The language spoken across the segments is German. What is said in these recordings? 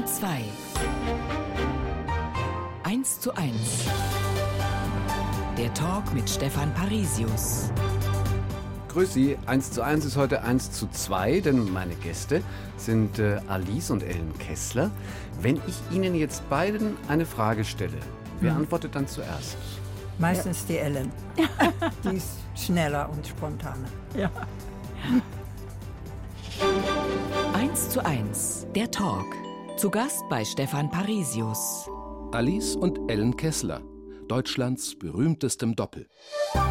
Bayern 2. 1 zu 1. Der Talk mit Stefan Parisius. Grüß Sie. 1 zu 1 ist heute 1 zu 2, denn meine Gäste sind äh, Alice und Ellen Kessler. Wenn ich Ihnen jetzt beiden eine Frage stelle, wer antwortet dann zuerst? Meistens die Ellen. Die ist schneller und spontaner. 1 zu 1. Der Talk. Zu Gast bei Stefan Parisius. Alice und Ellen Kessler, Deutschlands berühmtestem Doppel. Ja,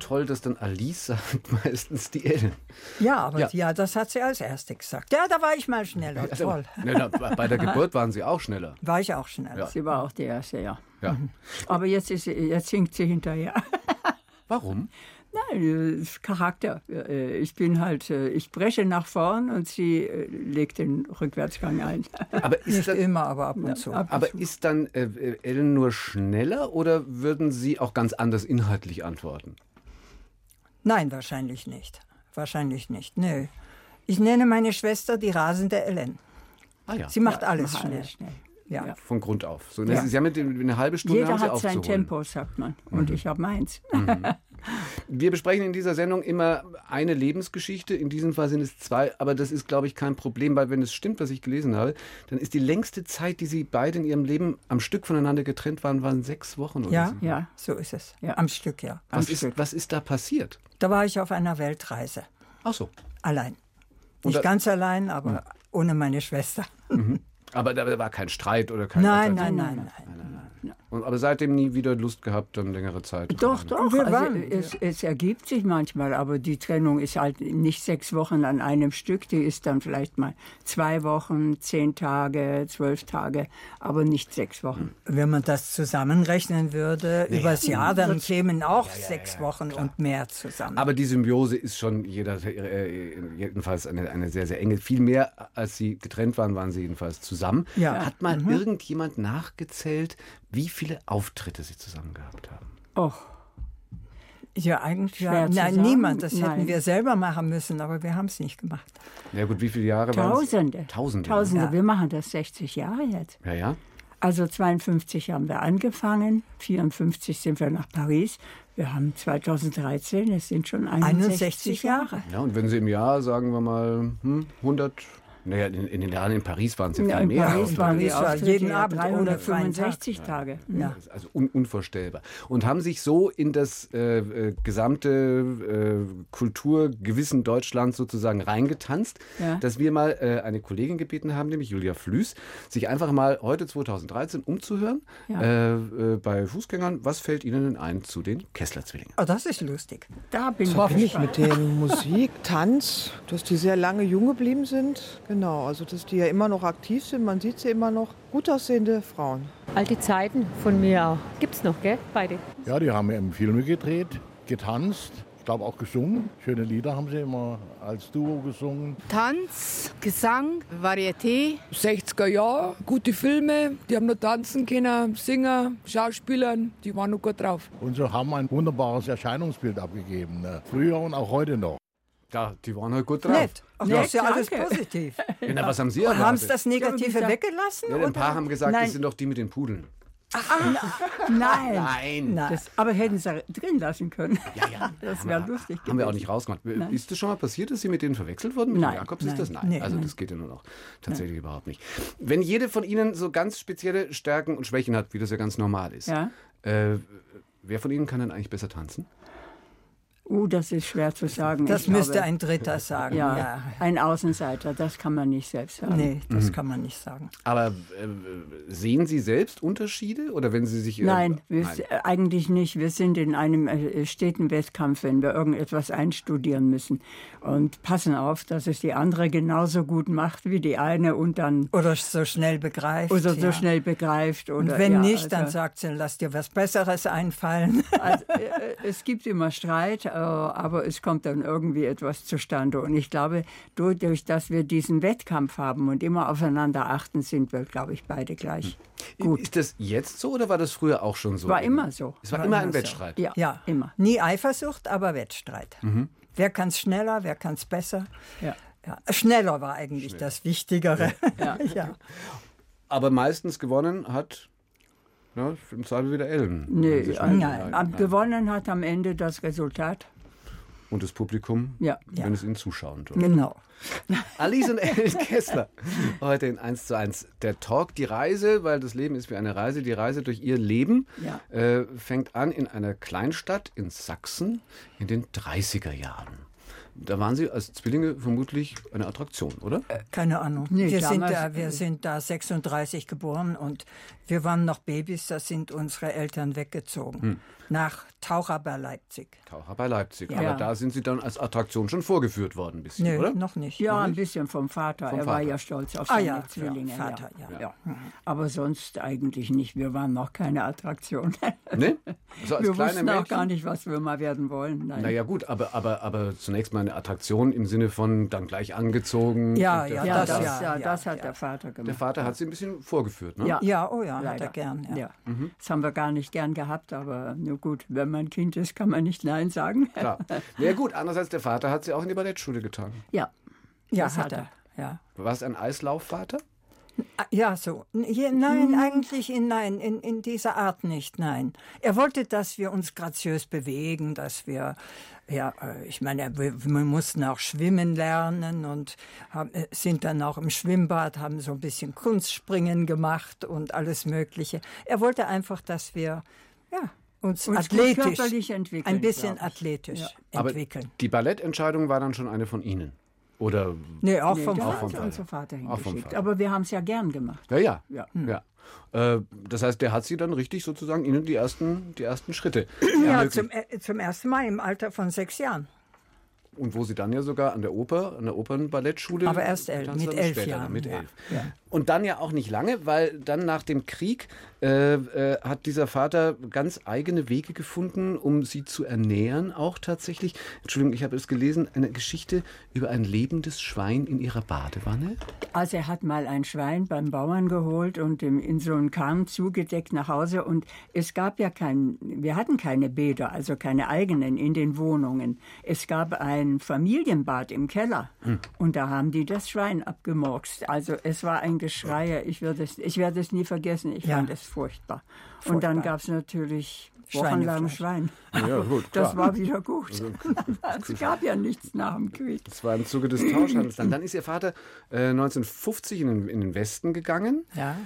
toll, dass dann Alice sagt, meistens die Ellen. Ja, aber Ja. ja. das hat sie als Erste gesagt. Ja, da war ich mal schneller. Toll. Na, na, bei der Geburt waren Sie auch schneller. War ich auch schneller. Ja. Sie war auch die erste, ja. Ja. Aber jetzt, ist sie, jetzt hinkt sie hinterher. Warum? Nein, das Charakter. Äh, Ich bin halt, äh, ich breche nach vorn und sie äh, legt den Rückwärtsgang ein. Aber ist, Nicht dann, immer, aber ab und zu. ab- aber ist dann äh, Ellen nur schneller oder würden Sie auch ganz anders inhaltlich antworten? Nein, wahrscheinlich nicht. Wahrscheinlich nicht. Nö. Ich nenne meine Schwester die rasende Ellen. Ah ja, Sie macht Ja, alles mach schnell. alles schnell. Ja. Ja. von Grund auf. So, Ja. Sie haben eine halbe Stunde Jeder haben Sie hat sein. Tempo, sagt man. Und ich habe meins. Wir besprechen in dieser Sendung immer eine Lebensgeschichte. In diesem Fall sind es zwei, aber das ist, glaube ich, kein Problem, weil wenn es stimmt, was ich gelesen habe, dann ist die längste Zeit, die Sie beide in Ihrem Leben am Stück voneinander getrennt waren, waren sechs Wochen oder Ja, so. Ja. so ist es. Ja. Am Stück, ja. Was am ist, Stück. was ist da passiert? Da war ich auf einer Weltreise. Ach so. Allein. Nicht ganz allein, aber ohne meine Schwester. Aber da war kein Streit oder kein Nein, Streit. nein, nein, nein. Und, aber seitdem nie wieder Lust gehabt, dann längere Zeit. Doch, doch. Wir Also waren- es, es ergibt sich manchmal, aber die Trennung ist halt nicht sechs Wochen an einem Stück. Die ist dann vielleicht mal zwei Wochen, zehn Tage, zwölf Tage, aber nicht sechs Wochen. Wenn man das zusammenrechnen würde, übers Jahr, dann kämen auch sechs Wochen und mehr zusammen. Aber die Symbiose ist schon jeder, äh, jedenfalls eine, eine sehr, sehr enge. Viel mehr, als sie getrennt waren, waren sie jedenfalls zusammen. Ja. Hat mal irgendjemand nachgezählt, wie viele Auftritte sie zusammen gehabt haben? Och, ja, eigentlich Schwer ja, zu nein, sagen. niemand. Das hätten Nein. wir selber machen müssen, aber wir haben es nicht gemacht. Ja gut, wie viele Jahre waren es? Tausende. Tausende. Tausende. Ja. Wir machen das 60 Jahre jetzt. Ja, ja. Also 52 haben wir angefangen, 54 sind wir nach Paris. Wir haben 2013, es sind schon 61, 61 Jahre. Ja, und wenn sie im Jahr, sagen wir mal, hm, 100, naja, in, in den Jahren in Paris waren es ja Ja, viel in mehr. Paris waren Auftritte jeden Abend ohne freien Tag. 365 Tage. Ja. Also un unvorstellbar. Und haben sich so in das äh, äh, gesamte äh, Kulturgewissen Deutschlands sozusagen reingetanzt, Ja. dass wir mal äh, eine Kollegin gebeten haben, nämlich Julia Flüß, sich einfach mal heute 2013 umzuhören Ja. äh, äh, bei Fußgängern. Was fällt Ihnen denn ein zu den Kessler-Zwillingen? Oh, das ist lustig. Da bin ich Hoffentlich mit den Musik, Tanz, dass die sehr lange jung geblieben sind. Genau, also dass die ja immer noch aktiv sind. Man sieht sie immer noch. Gut aussehende Frauen. Alte Zeiten von mir auch. Gibt's noch, gell? Beide. Ja, die haben eben Filme gedreht, getanzt, ich glaube auch gesungen. Schöne Lieder haben sie immer als Duo gesungen. Tanz, Gesang, Varieté. 60er Jahre, gute Filme, die haben nur tanzen können, singen, Schauspielern, die waren nur gut drauf. Und sie haben ein wunderbares Erscheinungsbild abgegeben. Ne? Früher und auch heute noch. Ja, die waren halt gut drauf. Nett. Ach, das ist ja alles danke. positiv. Ja, na, was haben Sie Haben erwartet? sie das Negative gesagt- weggelassen? ja, ein oder? paar haben gesagt, Nein. das sind doch die mit den Pudeln. Nein. Nein. Nein. Das, aber hätten sie drin lassen können. Ja, ja. Das wäre lustig Haben wir auch nicht rausgemacht. Ist das schon mal passiert, dass Sie mit denen verwechselt wurden? Mit Nein, den Jakobs nein, ist das? Nein. nee, also das geht ja nur noch tatsächlich überhaupt nicht. Wenn jede von Ihnen so ganz spezielle Stärken und Schwächen hat, wie das ja ganz normal ist, Ja. äh, wer von Ihnen kann denn eigentlich besser tanzen? Uh, das ist schwer zu sagen. Das Ich müsste glaube, ein Dritter sagen. ja, Ja. ein Außenseiter, das kann man nicht selbst sagen. Nee, das kann man nicht sagen. Aber äh, sehen Sie selbst Unterschiede oder wenn Sie sich äh, Nein, wir, nein. äh, eigentlich nicht. Wir sind in einem äh, steten Wettkampf, wenn wir irgendetwas einstudieren müssen und passen auf, dass es die andere genauso gut macht wie die eine und dann Oder so schnell begreift. oder so ja. schnell begreift oder Und wenn ja, nicht, dann also- sagt sie, lass dir was Besseres einfallen. Also, äh, es gibt immer Streit, äh, aber es kommt dann irgendwie etwas zustande. Und ich glaube, dadurch, dass wir diesen Wettkampf haben und immer aufeinander achten, sind wir, glaube ich, beide gleich gut. Ist das jetzt so oder war das früher auch schon so? War immer so. Es war, War immer immer ein so. Wettstreit. Ja, Ja, immer. Nie Eifersucht, aber Wettstreit. Wer kann es schneller, wer kann es besser? Ja. ja. Schneller war eigentlich Schnell. das Wichtigere. Ja. ja. Aber meistens gewonnen hat ja, im Zweifel wieder Ellen. Nee, nein, nein, gewonnen hat am Ende das Resultat. Und das Publikum, ja. wenn ja. es ihnen zuschauen tut. Genau. Alice und Ellen Kessler. Heute in 1 zu 1. Der Talk, die Reise, weil das Leben ist wie eine Reise. Die Reise durch ihr Leben ja. äh, fängt an in einer Kleinstadt in Sachsen in den 30er Jahren. Da waren Sie als Zwillinge vermutlich eine Attraktion, oder? Äh, keine Ahnung. Nee, wir, sind da, wir sind da 36 geboren und wir waren noch Babys, da sind unsere Eltern weggezogen. Hm nach Taucher bei Leipzig. Taucher bei Leipzig. Ja. Aber da sind Sie dann als Attraktion schon vorgeführt worden, ein bisschen, Nö, oder? noch nicht. Ja, noch ein bisschen vom Vater. Vom er Vater. war ja stolz auf ah, seine ja, Zwillinge. Ja, Vater, ja. ja. Mhm. Aber sonst eigentlich nicht. Wir waren noch keine Attraktion. Nee? Also wir wussten Mädchen? auch gar nicht, was wir mal werden wollen. Nein. Naja gut, aber, aber, aber zunächst mal eine Attraktion im Sinne von dann gleich angezogen. Ja, ja, das, das, ja, das hat der Vater gemacht. Der Vater hat sie ein bisschen vorgeführt, ne? Ja, ja oh ja, Leider. hat er gern. Ja. Mhm. Das haben wir gar nicht gern gehabt, aber nur gut, wenn man Kind ist, kann man nicht Nein sagen. Klar. Ja gut, andererseits der Vater hat sie auch in die Ballettschule getan. Ja, ja das hat er. Ja. War es ein Eislaufvater? Ja, so. Nein, hm. eigentlich in, nein, in, in dieser Art nicht, nein. Er wollte, dass wir uns graziös bewegen, dass wir, ja, äh, ich meine, wir, wir mussten auch schwimmen lernen und haben, äh, sind dann auch im Schwimmbad, haben so ein bisschen Kunstspringen gemacht und alles Mögliche. Er wollte einfach, dass wir, ja, uns, uns athletisch entwickeln. Ein bisschen athletisch ja. entwickeln. Aber die Ballettentscheidung war dann schon eine von Ihnen? Oder nee, auch vom, nee, auch vom Vater. Unser Vater hingeschickt. Aber wir haben es ja gern gemacht. Ja, ja. ja. Hm. ja. Äh, das heißt, der hat Sie dann richtig sozusagen Ihnen die ersten, die ersten Schritte. Ja, zum, äh, zum ersten Mal im Alter von sechs Jahren. Und wo Sie dann ja sogar an der Oper, an der Opernballettschule. Aber erst elf, mit elf Jahren. Mit elf. Ja. Und dann ja auch nicht lange, weil dann nach dem Krieg äh, äh, hat dieser Vater ganz eigene Wege gefunden, um sie zu ernähren, auch tatsächlich. Entschuldigung, ich habe es gelesen, eine Geschichte über ein lebendes Schwein in ihrer Badewanne. Also er hat mal ein Schwein beim Bauern geholt und in so einen Kahn zugedeckt nach Hause. Und es gab ja kein, wir hatten keine Bäder, also keine eigenen in den Wohnungen. Es gab ein Familienbad im Keller hm. und da haben die das Schwein abgemorkst. Also es war ein Geschreie. Ich werde es, ich werde es nie vergessen. Ich ja. fand es furchtbar. furchtbar. Und dann gab es natürlich wochenlang Schwein. Ja, gut, das war wieder gut. Also, es gab ja nichts nach dem Krieg. Das war im Zuge des Tauschhandels. Dann, dann ist Ihr Vater äh, 1950 in den, in den Westen gegangen. Ja.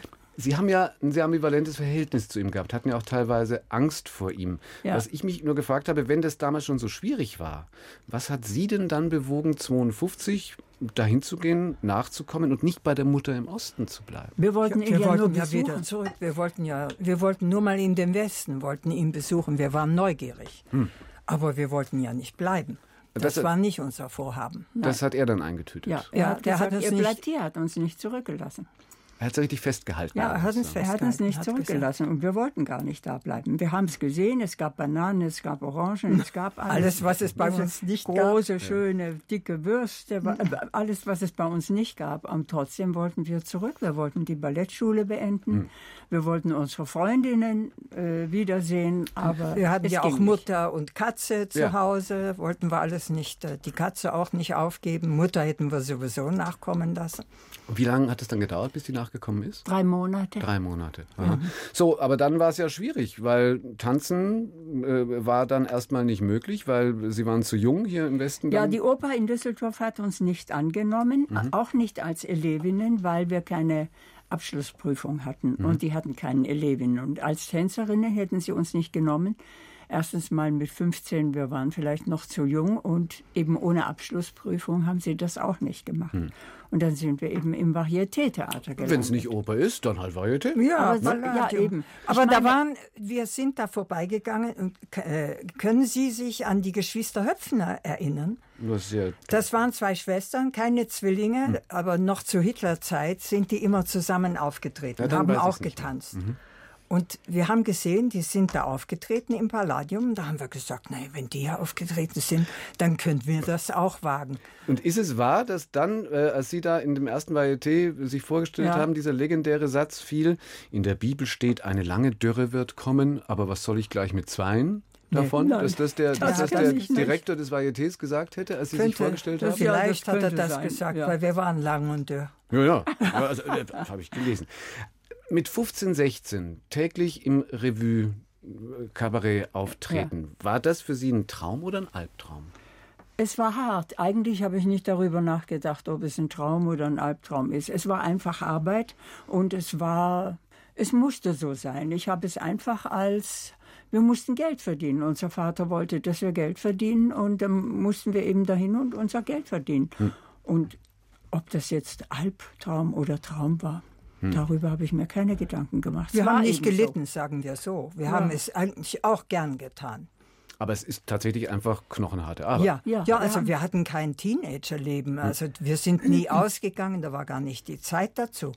Sie haben ja ein sehr ambivalentes Verhältnis zu ihm gehabt, hatten ja auch teilweise Angst vor ihm. Ja. Was ich mich nur gefragt habe, wenn das damals schon so schwierig war, was hat Sie denn dann bewogen, 52 dahin zu gehen, nachzukommen und nicht bei der Mutter im Osten zu bleiben? Wir wollten ihn wir ja wollten nur ja wieder zurück. Wir wollten ja, wir wollten nur mal in den Westen, wollten ihn besuchen. Wir waren neugierig, hm. aber wir wollten ja nicht bleiben. Das, das war nicht unser Vorhaben. Das Nein. hat er dann eingetütet. Ja, er hat, gesagt, hat er bleibt hier, hat uns nicht zurückgelassen. Er hat es richtig festgehalten. Ja, er hat uns, er hat uns nicht zurückgelassen und wir wollten gar nicht da bleiben. Wir haben es gesehen, es gab Bananen, es gab Orangen, es gab alles. alles was es bei uns nicht große, gab. Große, schöne, dicke Würste, alles, was es bei uns nicht gab. Und trotzdem wollten wir zurück. Wir wollten die Ballettschule beenden. Hm. Wir wollten unsere Freundinnen äh, wiedersehen, aber wir hatten ja auch Mutter nicht. und Katze zu ja. Hause. Wollten wir alles nicht, äh, die Katze auch nicht aufgeben. Mutter hätten wir sowieso nachkommen lassen. Wie lange hat es dann gedauert, bis die nachgekommen ist? Drei Monate. Drei Monate. Mhm. So, aber dann war es ja schwierig, weil tanzen äh, war dann erstmal nicht möglich, weil sie waren zu jung hier im Westen. Dann. Ja, die Oper in Düsseldorf hat uns nicht angenommen, mhm. auch nicht als Elevinnen, weil wir keine Abschlussprüfung hatten mhm. und die hatten keinen Elevinnen. Und als Tänzerinnen hätten sie uns nicht genommen. Erstens mal mit 15, wir waren vielleicht noch zu jung und eben ohne Abschlussprüfung haben sie das auch nicht gemacht. Mhm. Und dann sind wir eben im Varieté-Theater gelandet. Wenn es nicht Oper ist, dann halt Varieté. Ja, aber, ne? ja eben. Aber meine, da waren, wir sind da vorbeigegangen und äh, können Sie sich an die Geschwister Höpfner erinnern? Das, ja das waren zwei Schwestern, keine Zwillinge, hm. aber noch zu Hitlerzeit sind die immer zusammen aufgetreten, ja, haben auch getanzt. Mhm. Und wir haben gesehen, die sind da aufgetreten im Palladium. Da haben wir gesagt, naja, wenn die ja aufgetreten sind, dann können wir das auch wagen. Und ist es wahr, dass dann, äh, als Sie da in dem ersten Varieté sich vorgestellt ja. haben, dieser legendäre Satz fiel, in der Bibel steht, eine lange Dürre wird kommen, aber was soll ich gleich mit zweien? davon, Nein, dass das der, das dass der. Direktor des Varietés gesagt hätte, als Sie sich vorgestellt haben? Ja, Vielleicht das hat er könnte das sein, gesagt, ja. weil wir waren lang und dürr. Ja, ja, ja also, äh, das habe ich gelesen. Mit 15, 16 täglich im Revue äh, Kabarett auftreten. War das für Sie ein Traum oder ein Albtraum? Es war hart. Eigentlich habe ich nicht darüber nachgedacht, ob es ein Traum oder ein Albtraum ist. Es war einfach Arbeit und es war, es musste so sein. Ich habe es einfach als, wir mussten Geld verdienen. Unser Vater wollte, dass wir Geld verdienen und dann mussten wir eben dahin und unser Geld verdienen. Und ob das jetzt Albtraum oder Traum war, darüber habe ich mir keine Gedanken gemacht. Wir haben nicht eben so. gelitten, sagen wir so. Wir Ja. haben es eigentlich auch gern getan. Aber es ist tatsächlich einfach knochenharte Arbeit. Ja, ja, Ja, also ja. wir hatten kein Teenagerleben. Also wir sind nie ausgegangen, da war gar nicht die Zeit dazu.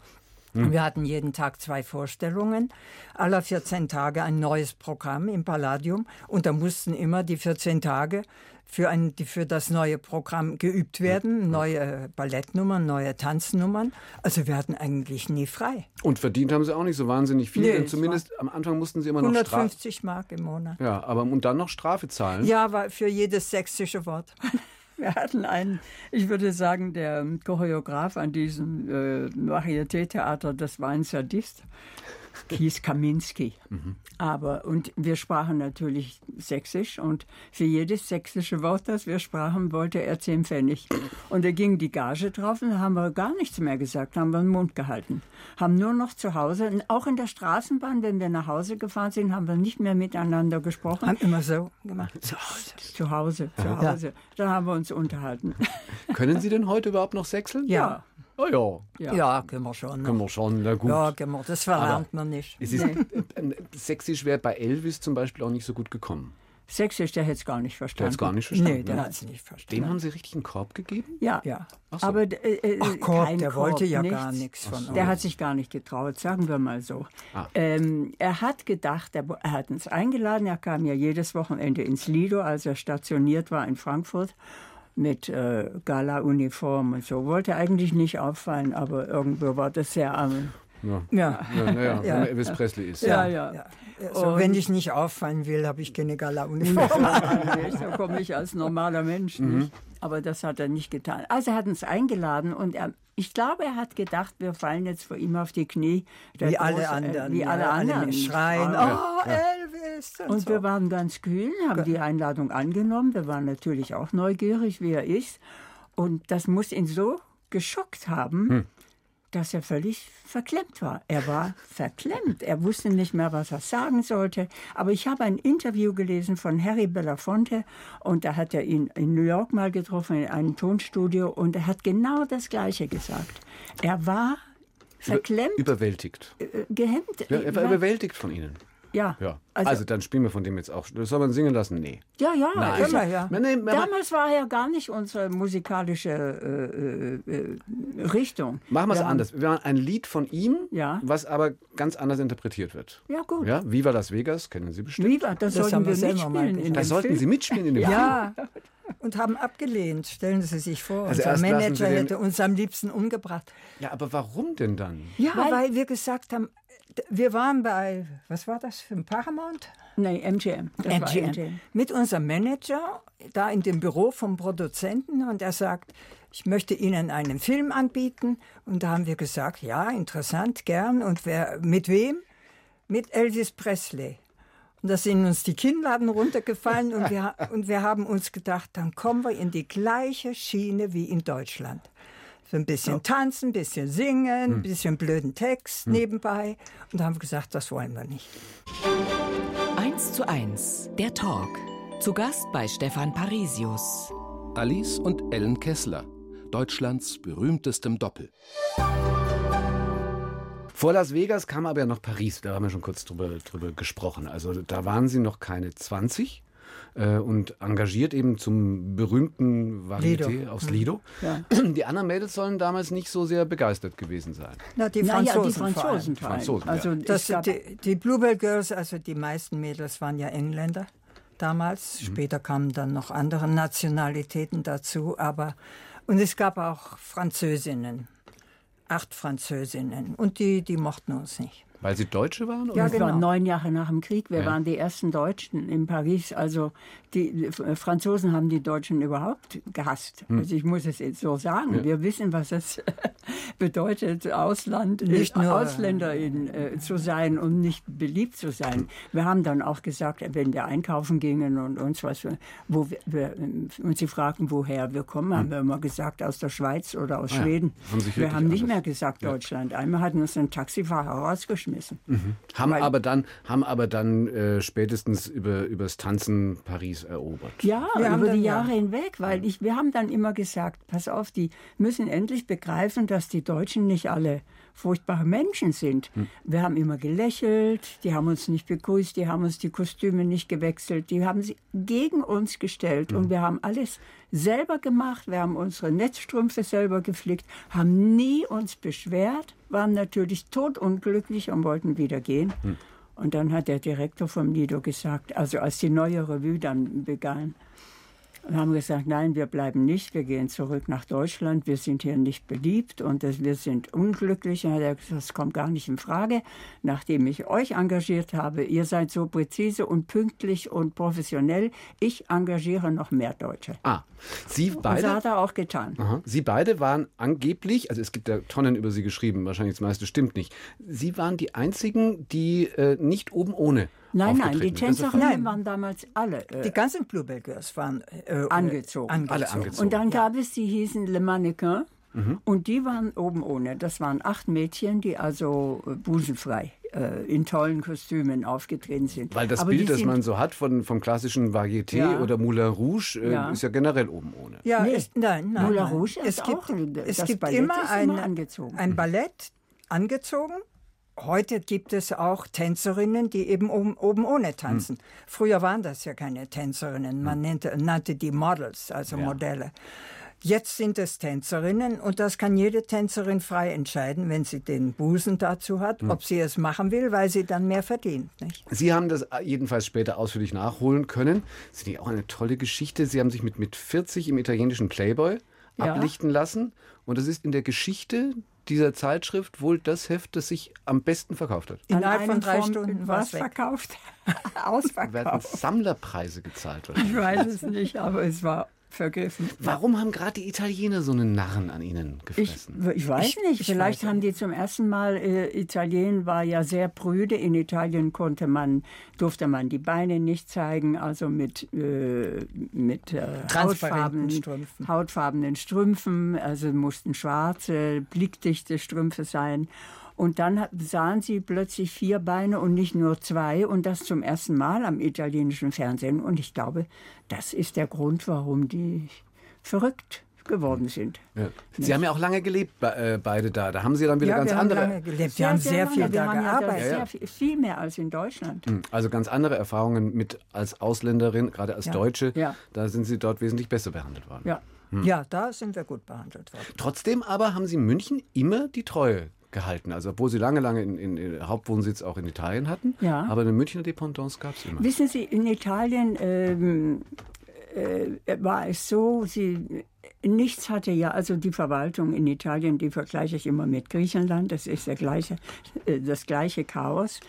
Wir hatten jeden Tag zwei Vorstellungen, alle 14 Tage ein neues Programm im Palladium und da mussten immer die 14 Tage für, ein, die für das neue Programm geübt werden, neue Ballettnummern, neue Tanznummern. Also wir hatten eigentlich nie frei. Und verdient haben Sie auch nicht so wahnsinnig viel, Nee, denn es zumindest am Anfang mussten Sie immer noch Strafe. 150 Mark im Monat. Ja, aber und dann noch Strafe zahlen. Ja, für jedes sächsische Wort. Wir hatten einen, ich würde sagen, der Choreograf an diesem äh, Varieté-Theater, das war ein Sadist, hieß Kaminski. Aber, und wir sprachen natürlich Sächsisch und für jedes sächsische Wort, das wir sprachen, wollte er 10 Pfennig. Und da ging die Gage drauf und da haben wir gar nichts mehr gesagt, haben wir den Mund gehalten. Haben nur noch zu Hause, auch in der Straßenbahn, wenn wir nach Hause gefahren sind, haben wir nicht mehr miteinander gesprochen. Haben immer so gemacht. Zu Hause, zu Hause, zu Hause. Da haben wir uns unterhalten. Können Sie denn heute überhaupt noch sechseln? Ja. Oh ja. Ja. Ja, können wir schon. Können wir schon, na gut. Ja, können wir. Das verlernt man nicht. Es ist, ähm, Sächsisch wäre bei Elvis zum Beispiel auch nicht so gut gekommen. Sächsisch, der hätte es gar nicht Der verstanden. hat es gar nicht verstanden. Nee, der ne? hat es nicht verstanden. Dem haben Sie richtig einen Korb gegeben? Ja, Ja. Ach so. aber äh, äh, Ach Korb, kein der Korb, wollte ja nichts. gar nichts von uns. Der hat sich gar nicht getraut, sagen wir mal so. Ah. Ähm, er hat gedacht, er, er hat uns eingeladen, er kam ja jedes Wochenende ins Lido, als er stationiert war in Frankfurt mit äh, Gala-Uniform und so. Wollte eigentlich nicht auffallen, aber irgendwo war das sehr arm. Ja. Ja. Ja, naja, Ja. wenn er Elvis Presley ist. Ja, ja. Ja. Also, wenn ich nicht auffallen will, habe ich keine Gala-Uniform. so komme ich als normaler Mensch nicht. Aber das hat er nicht getan. Also er hat uns eingeladen und er, ich glaube, er hat gedacht, wir fallen jetzt vor ihm auf die Knie. Der Wie alle große, äh, anderen. Wie alle ja, anderen. schreien. Ja. Oh, Elvis. Und, Und so. wir waren ganz kühl, haben die Einladung angenommen. Wir waren natürlich auch neugierig, wie er ist. Und das muss ihn so geschockt haben, dass er völlig verklemmt war. Er war verklemmt. Er wusste nicht mehr, was er sagen sollte. Aber ich habe ein Interview gelesen von Harry Belafonte und da hat er ihn in New York mal getroffen, in einem Tonstudio und er hat genau das Gleiche gesagt. Er war verklemmt, Überwältigt. äh, gehemmt. Ja, er war Ja. überwältigt von Ihnen. Ja. Ja. Also, Also- dann spielen wir von dem jetzt auch. Das soll man singen lassen? Nee. Ja, ja, Nein. immer. ja. Nein, nein, aber- Damals war ja gar nicht unsere musikalische äh, äh, äh, Richtung. Machen wir es anders. Wir haben ein Lied von ihm, Ja. was aber ganz anders interpretiert wird. Ja, gut. Ja, Viva Las Vegas, kennen Sie bestimmt. Viva, das, Das haben sollten wir wir selber mal mitspielen in Da dem sollten Film. Sie mitspielen in dem Film. Ja, und haben abgelehnt. Stellen Sie sich vor, Also unser Manager hätte uns am liebsten umgebracht. Ja, aber warum denn dann? Ja, weil, wir gesagt haben, wir waren bei, was war das für ein Paramount? Nee, MGM. MGM. MGM. Mit unserem Manager da in dem Büro vom Produzenten und er sagt, ich möchte Ihnen einen Film anbieten. Und da haben wir gesagt, ja, interessant, gern. Und wer, mit wem? Mit Elvis Presley. Und da sind uns die Kinnladen runtergefallen und wir, und wir haben uns gedacht, dann kommen wir in die gleiche Schiene wie in Deutschland. So ein bisschen tanzen, ein bisschen singen, ein bisschen blöden Text nebenbei. Und da haben wir gesagt, das wollen wir nicht. 1 zu 1, der Talk. Zu Gast bei Stefan Parisius. Alice und Ellen Kessler, Deutschlands berühmtestem Doppel. Vor Las Vegas kam aber ja noch Paris. Da haben wir schon kurz drüber, drüber gesprochen. Also da waren Sie noch keine 20 äh, und engagiert eben zum berühmten Varieté Lido. aus Lido. Ja. Die anderen Mädels sollen damals nicht so sehr begeistert gewesen sein. Na, die Franzosen, die vor allem. Franzosen vor allem. Franzosen, ja. Also Das, gab, die, die Bluebell Girls, also die meisten Mädels waren ja Engländer damals. Später kamen dann noch andere Nationalitäten dazu. Aber und es gab auch Französinnen, acht Französinnen und die, die mochten uns nicht. Weil sie Deutsche waren? Ja, oder? das genau. war neun Jahre nach dem Krieg. Wir Ja. waren die ersten Deutschen in Paris. Also die, die Franzosen haben die Deutschen überhaupt gehasst. Hm. Also ich muss es jetzt so sagen. Ja. Wir wissen, was es bedeutet, Ausland, Nicht äh, nur- Ausländerin äh, zu sein und nicht beliebt zu sein. Wir haben dann auch gesagt, wenn wir einkaufen gingen und uns was, wo wir, wir, und sie fragten, woher wir kommen, haben wir immer gesagt, aus der Schweiz oder aus Hm. Ah ja. Schweden. Haben sich wir haben nicht alles- mehr gesagt Deutschland. Einmal hatten uns ein Taxifahrer rausgeschmissen. Haben Weil- aber dann, haben aber dann äh, spätestens über übers Tanzen Paris erobert. Ja, Wir haben über die dann, ja. Jahre hinweg, weil ich, wir haben dann immer gesagt, pass auf, die müssen endlich begreifen, dass die Deutschen nicht alle furchtbare Menschen sind. Wir haben immer gelächelt, die haben uns nicht begrüßt, die haben uns die Kostüme nicht gewechselt, die haben sie gegen uns gestellt und wir haben alles selber gemacht, wir haben unsere Netzstrümpfe selber geflickt, haben nie uns beschwert, waren natürlich totunglücklich und wollten wieder gehen. Und dann hat der Direktor vom Lido gesagt, also als die neue Revue dann begann, und haben gesagt, nein, wir bleiben nicht, wir gehen zurück nach Deutschland, wir sind hier nicht beliebt und wir sind unglücklich. Und hat er gesagt, das kommt gar nicht in Frage, nachdem ich euch engagiert habe, ihr seid so präzise und pünktlich und professionell, ich engagiere noch mehr Deutsche. Ah, Sie Und das beide, hat er auch getan. Aha. Sie beide waren angeblich, also es gibt da Tonnen über Sie geschrieben, wahrscheinlich das meiste stimmt nicht. Sie waren die einzigen, die äh, nicht oben ohne Nein, nein, die ist Tänzerinnen Nein. waren damals alle äh, Die ganzen Bluebell Girls waren äh, Angezogen. Alle angezogen. Und dann gab es, die hießen Le Mannequin. Und die waren oben ohne. Das waren acht Mädchen, die also äh, busenfrei äh, in tollen Kostümen aufgetreten sind. Weil das Aber Bild, das man so hat von, vom klassischen Varieté Ja. oder Moulin Rouge, äh, Ja. ist ja generell oben ohne. Ja, Nee. es, nein, nein. Moulin nein. Rouge ist es gibt, auch- das es gibt Ballett immer, ist ein, immer angezogen. ein Ballett angezogen. Heute gibt es auch Tänzerinnen, die eben oben, oben ohne tanzen. Früher waren das ja keine Tänzerinnen, man nannte, nannte die Models, also Modelle. Jetzt sind es Tänzerinnen und das kann jede Tänzerin frei entscheiden, wenn sie den Busen dazu hat, ob sie es machen will, weil sie dann mehr verdient. Nicht? Sie haben das jedenfalls später ausführlich nachholen können. Das ist ja auch eine tolle Geschichte. Sie haben sich mit, mit 40 im italienischen Playboy Ja. ablichten lassen. Und das ist in der Geschichte dieser Zeitschrift wohl das Heft, das sich am besten verkauft hat. Innerhalb von drei Form- Stunden war was es verkauft. werden Ausverkauft. Sammlerpreise gezahlt. Ich weiß es nicht, aber es war vergriffen. Warum haben gerade die Italiener so einen Narren an ihnen gefressen? ich weiß Ich- nicht, ich vielleicht weiß haben die zum ersten Mal, äh, Italien war ja sehr prüde, in Italien konnte man, durfte man die Beine nicht zeigen, also mit, äh, mit äh, hautfarbenen Strümpfen. hautfarbenen Strümpfen, also mussten schwarze, blickdichte Strümpfe sein. Und dann sahen sie plötzlich vier Beine und nicht nur zwei und das zum ersten Mal am italienischen Fernsehen. Und ich glaube, das ist der Grund, warum die verrückt geworden sind. Ja. Sie haben ja auch lange gelebt, äh, beide da. Da haben Sie dann wieder Ja, ganz wir haben andere, lange gelebt, wir haben sehr, viel lange. Wir da gearbeitet. sehr Ja, viel, viel mehr als in Deutschland. Hm, also ganz andere Erfahrungen mit als Ausländerin, gerade als Ja. Deutsche. Ja. Da sind Sie dort wesentlich besser behandelt worden. Ja. Ja, da sind wir gut behandelt worden. Trotzdem aber haben Sie München immer die Treue gehalten. Also obwohl Sie lange, lange in, in, in Hauptwohnsitz auch in Italien hatten. Ja. Aber eine Münchner Dependance gab es immer. Wissen Sie, in Italien ähm, äh, war es so, sie nichts hatte ja, also die Verwaltung in Italien, die vergleiche ich immer mit Griechenland, das ist der gleiche, äh, das gleiche Chaos.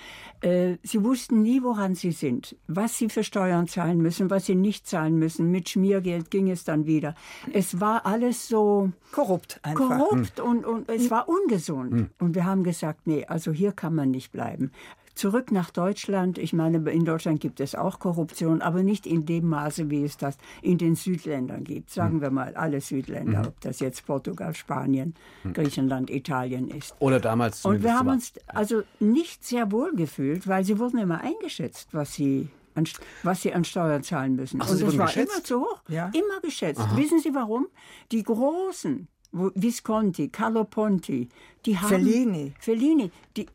Äh, sie wussten nie, woran sie sind, was sie für Steuern zahlen müssen, was sie nicht zahlen müssen. Mit Schmiergeld ging es dann wieder. Es war alles so Korrupt einfach. korrupt und, und es war ungesund. Und wir haben gesagt, nee, also hier kann man nicht bleiben. Zurück nach Deutschland. Ich meine, in Deutschland gibt es auch Korruption, aber nicht in dem Maße, wie es das in den Südländern gibt. Sagen wir mal alle Südländer, ob das jetzt Portugal, Spanien, Griechenland, Italien ist. Oder damals Und wir haben uns also nicht sehr wohl gefühlt, weil sie wurden immer eingeschätzt, was sie an, was sie an Steuern zahlen müssen. Ach, Und das wurden war geschätzt? immer zu hoch. Ja. Immer geschätzt. Wissen Sie warum? Die Großen, Visconti, Carlo Ponti, die haben... Fellini. Fellini. Die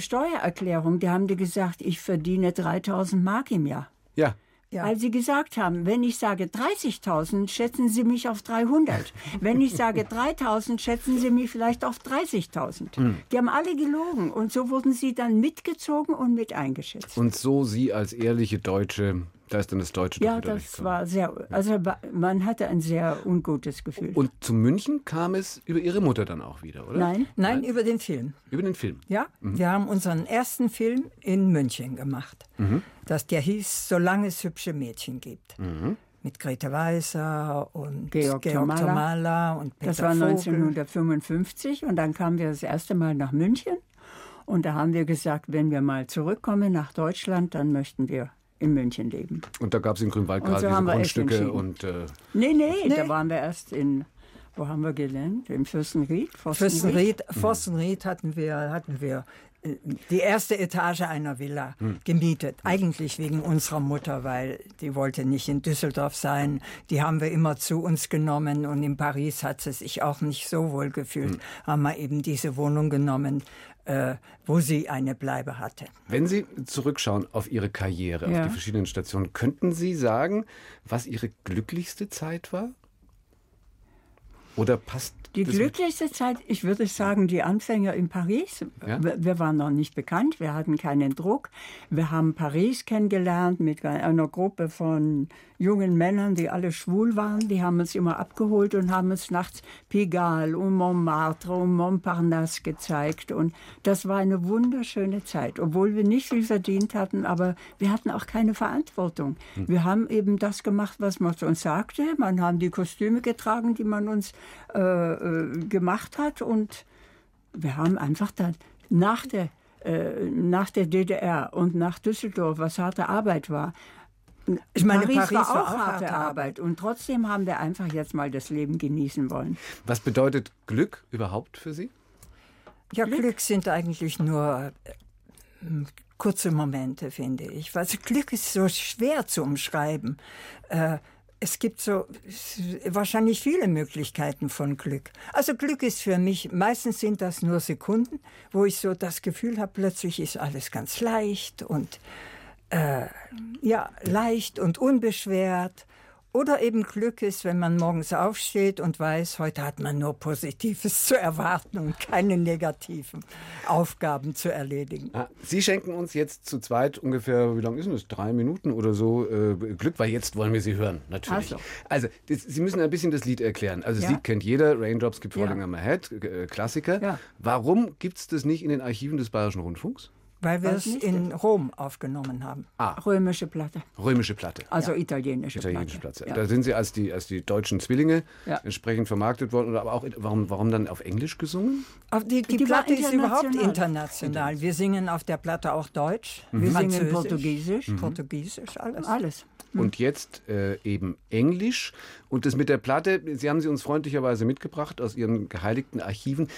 Steuererklärung, die haben die gesagt, ich verdiene 3000 Mark im Jahr. Ja. Ja. Weil sie gesagt haben, wenn ich sage 30.000, schätzen Sie mich auf 300. Wenn ich sage 3.000, schätzen Sie mich vielleicht auf 30.000. Die haben alle gelogen und so wurden sie dann mitgezogen und mit eingeschätzt. Und so Sie als ehrliche Deutsche Da ist dann das Deutsche Ja, das war sehr, also man hatte ein sehr ungutes Gefühl. Und zu München kam es über Ihre Mutter dann auch wieder, oder? Nein, Nein, über den Film. Über den Film. Ja, wir haben unseren ersten Film in München gemacht. Das, der hieß Solange es hübsche Mädchen gibt. Mit Grete Weiser und Georg Georg, Tomala. Tomala und Peter das war Vogel. 1955 und dann kamen wir das erste Mal nach München und da haben wir gesagt, wenn wir mal zurückkommen nach Deutschland, dann möchten wir in München leben. Und da gab es in Grünwald gerade so diese Grundstücke und äh, Nee, nee, Nee. da waren wir erst in, wo haben wir gelernt? In Fürstenried? Fürstenried, Forstenried hatten wir, hatten wir die erste Etage einer Villa gemietet. Eigentlich wegen unserer Mutter, weil die wollte nicht in Düsseldorf sein. Die haben wir immer zu uns genommen und in Paris hat sie sich auch nicht so wohl gefühlt. Haben wir eben diese Wohnung genommen, äh, wo sie eine Bleibe hatte. wenn Sie zurückschauen auf Ihre Karriere, auf Ja. die verschiedenen Stationen, könnten Sie sagen, was Ihre glücklichste Zeit war? Oder passt Die glücklichste Zeit, ich würde sagen, die Anfänge in Paris. Ja? Wir waren noch nicht bekannt, wir hatten keinen Druck. Wir haben Paris kennengelernt mit einer Gruppe von jungen Männern, die alle schwul waren. Die haben uns immer abgeholt und haben uns nachts Pigalle und Montmartre und Montparnasse gezeigt. Und das war eine wunderschöne Zeit, obwohl wir nicht viel verdient hatten, aber wir hatten auch keine Verantwortung. Wir haben eben das gemacht, was man uns sagte. Man haben die Kostüme getragen, die man uns äh, äh, gemacht hat und wir haben einfach dann nach der, äh, nach der DDR und nach Düsseldorf, was harte Arbeit war, Ich meine, Paris, Paris, war auch harte harte Arbeit. Und trotzdem haben wir einfach jetzt mal das Leben genießen wollen. Was bedeutet Glück überhaupt für Sie? Ja, Glück, sind eigentlich nur äh, kurze Momente, finde ich. Weil Glück ist so schwer zu umschreiben. Äh, es gibt so wahrscheinlich viele Möglichkeiten von Glück. Also Glück ist für mich, meistens sind das nur Sekunden, wo ich so das Gefühl habe, plötzlich ist alles ganz leicht und äh, ja, leicht und unbeschwert. Oder eben Glück ist, wenn man morgens aufsteht und weiß, heute hat man nur Positives zu erwarten und keine negativen Aufgaben zu erledigen. Ah, Sie schenken uns jetzt zu zweit ungefähr, wie lange ist denn das? Drei Minuten oder so äh, Glück, weil jetzt wollen wir Sie hören, natürlich. Ach so. Also, das, Sie müssen ein bisschen das Lied erklären. Also, das Ja. Lied kennt jeder, Raindrops Ja. Falling on My Head, Klassiker. Ja. Warum gibt es das nicht in den Archiven des Bayerischen Rundfunks? Weil wir es in Rom aufgenommen haben. Römische Platte, Römische Platte. also italienische, Italienische Platte. Platte. Da sind Sie als die, als die deutschen Zwillinge Ja. entsprechend vermarktet worden. Aber auch, warum, warum dann auf Englisch gesungen? Aber die, die, Die Platte ist überhaupt international. Wir singen auf der Platte auch Deutsch, Wir singen Französisch, Portugiesisch, Mhm. Portugiesisch, alles. alles. Und jetzt äh, eben Englisch. Und das mit der Platte, Sie haben sie uns freundlicherweise mitgebracht aus Ihren geheiligten Archiven.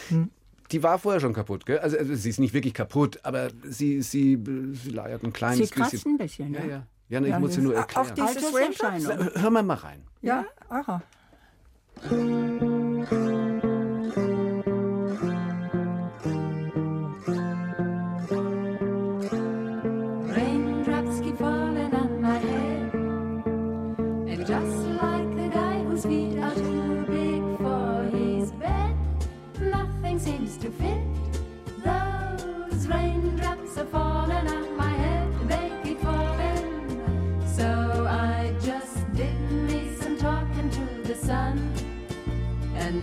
Die war vorher schon kaputt, gell? Also, also sie ist nicht wirklich kaputt, aber sie, sie, sie leiert ein kleines Sie kratzt bisschen. ein bisschen, Ja, ja. ja. Ja, ne, ich Ja, muss sie nur Auch erklären. dieses Raindrops? Alterserscheinung. Hören wir mal rein. Ja, aha.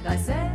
I said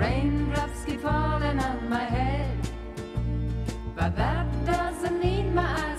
raindrops keep falling on my head. But that doesn't mean my eyes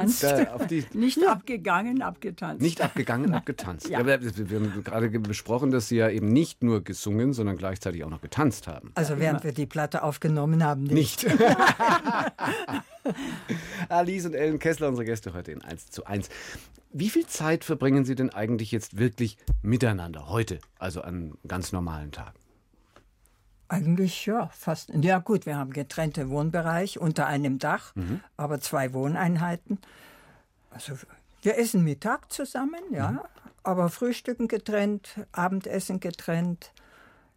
abgetanzt. Da auf die- Nicht abgegangen, abgetanzt. Nicht abgegangen, abgetanzt. Ja. Wir haben gerade ge- besprochen, dass Sie ja eben nicht nur gesungen, sondern gleichzeitig auch noch getanzt haben. Also während wir die Platte aufgenommen haben, nicht. Nicht. Alice und Ellen Kessler, unsere Gäste heute in 1 zu 1. Wie viel Zeit verbringen Sie denn eigentlich jetzt wirklich miteinander heute, also an ganz normalen Tag? Eigentlich ja, fast. Ja gut, wir haben getrennte Wohnbereich unter einem Dach, Mhm. aber zwei Wohneinheiten. Also wir essen Mittag zusammen, ja, Mhm. aber Frühstücken getrennt, Abendessen getrennt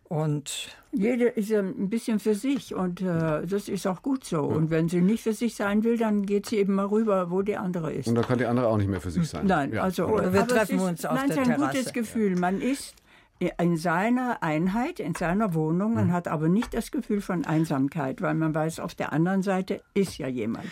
und Jede ist ja ein bisschen für sich und äh, das ist auch gut so. Und wenn sie nicht für sich sein will, dann geht sie eben mal rüber, wo die andere ist. Und da kann die andere auch nicht mehr für sich sein. Nein, Ja. also Oder wir treffen ist, uns auf nein, der es ist ein Terrasse. gutes Gefühl. Man ist in seiner Einheit, in seiner Wohnung, man hat aber nicht das Gefühl von Einsamkeit, weil man weiß, auf der anderen Seite ist ja jemand.